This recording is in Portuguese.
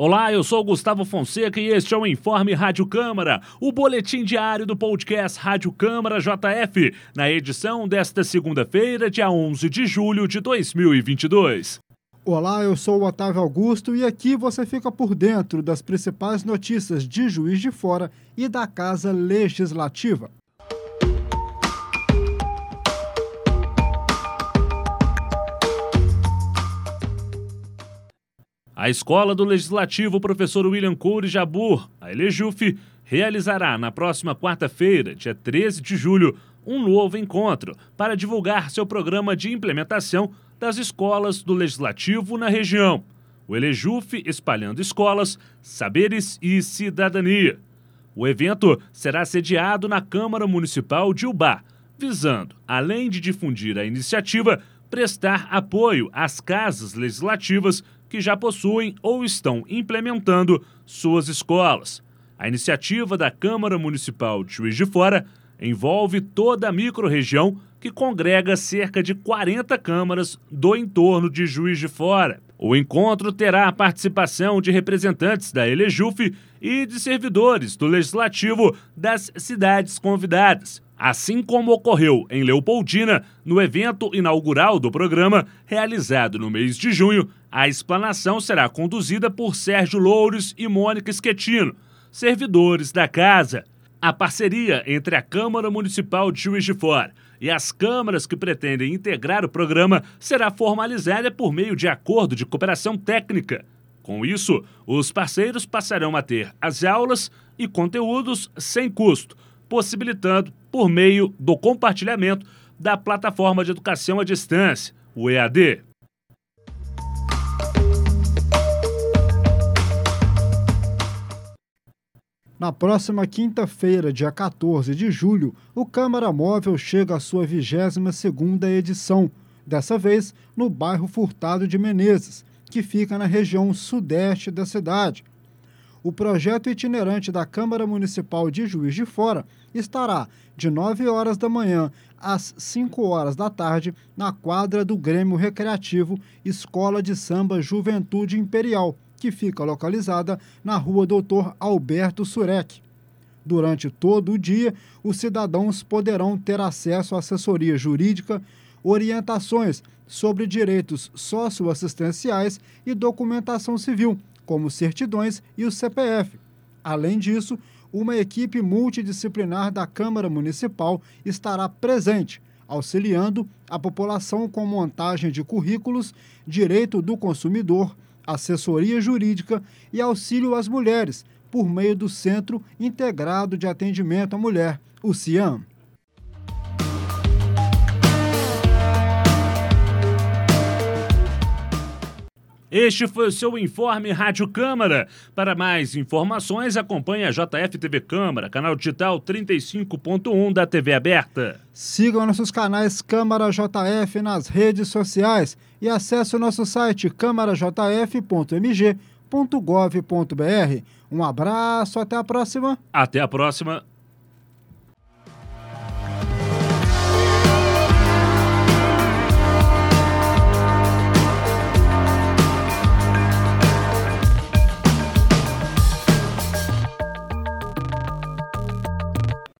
Olá, eu sou Gustavo Fonseca e este é o Informe Rádio Câmara, o boletim diário do podcast Rádio Câmara JF, na edição desta segunda-feira, dia 11 de julho de 2022. Olá, eu sou o Otávio Augusto e aqui você fica por dentro das principais notícias de Juiz de Fora e da Casa Legislativa. A Escola do Legislativo Professor William Coure Jabur, a Elejuf, realizará na próxima quarta-feira, dia 13 de julho, um novo encontro para divulgar seu programa de implementação das escolas do Legislativo na região. O Elejuf Espalhando Escolas, Saberes e Cidadania. O evento será sediado na Câmara Municipal de Ubá, visando, além de difundir a iniciativa, prestar apoio às casas legislativas que já possuem ou estão implementando suas escolas. A iniciativa da Câmara Municipal de Juiz de Fora envolve toda a microrregião que congrega cerca de 40 câmaras do entorno de Juiz de Fora. O encontro terá a participação de representantes da Elejuf e de servidores do Legislativo das cidades convidadas, assim como ocorreu em Leopoldina, no evento inaugural do programa, realizado no mês de junho, a explanação será conduzida por Sérgio Louros e Mônica Schettino, servidores da casa. A parceria entre a Câmara Municipal de Juiz de Fora e as câmaras que pretendem integrar o programa será formalizada por meio de acordo de cooperação técnica. Com isso, os parceiros passarão a ter as aulas e conteúdos sem custo, possibilitando por meio do compartilhamento da plataforma de educação à distância, o EAD. Na próxima quinta-feira, dia 14 de julho, o Câmara Móvel chega à sua 22ª edição, dessa vez no bairro Furtado de Menezes, que fica na região sudeste da cidade. O projeto itinerante da Câmara Municipal de Juiz de Fora estará de 9 horas da manhã às 5 horas da tarde na quadra do Grêmio Recreativo Escola de Samba Juventude Imperial, que fica localizada na rua Doutor Alberto Surek. Durante todo o dia, os cidadãos poderão ter acesso à assessoria jurídica, orientações sobre direitos socioassistenciais e documentação civil, como certidões e o CPF. Além disso, uma equipe multidisciplinar da Câmara Municipal estará presente, auxiliando a população com montagem de currículos, direito do consumidor, assessoria jurídica e auxílio às mulheres, por meio do Centro Integrado de Atendimento à Mulher, o CIAM. Este foi o seu informe Rádio Câmara. Para mais informações, acompanhe a JF TV Câmara, canal digital 35.1 da TV aberta. Sigam nossos canais Câmara JF nas redes sociais e acesse o nosso site câmarajf.mg.gov.br. Um abraço, até a próxima. Até a próxima.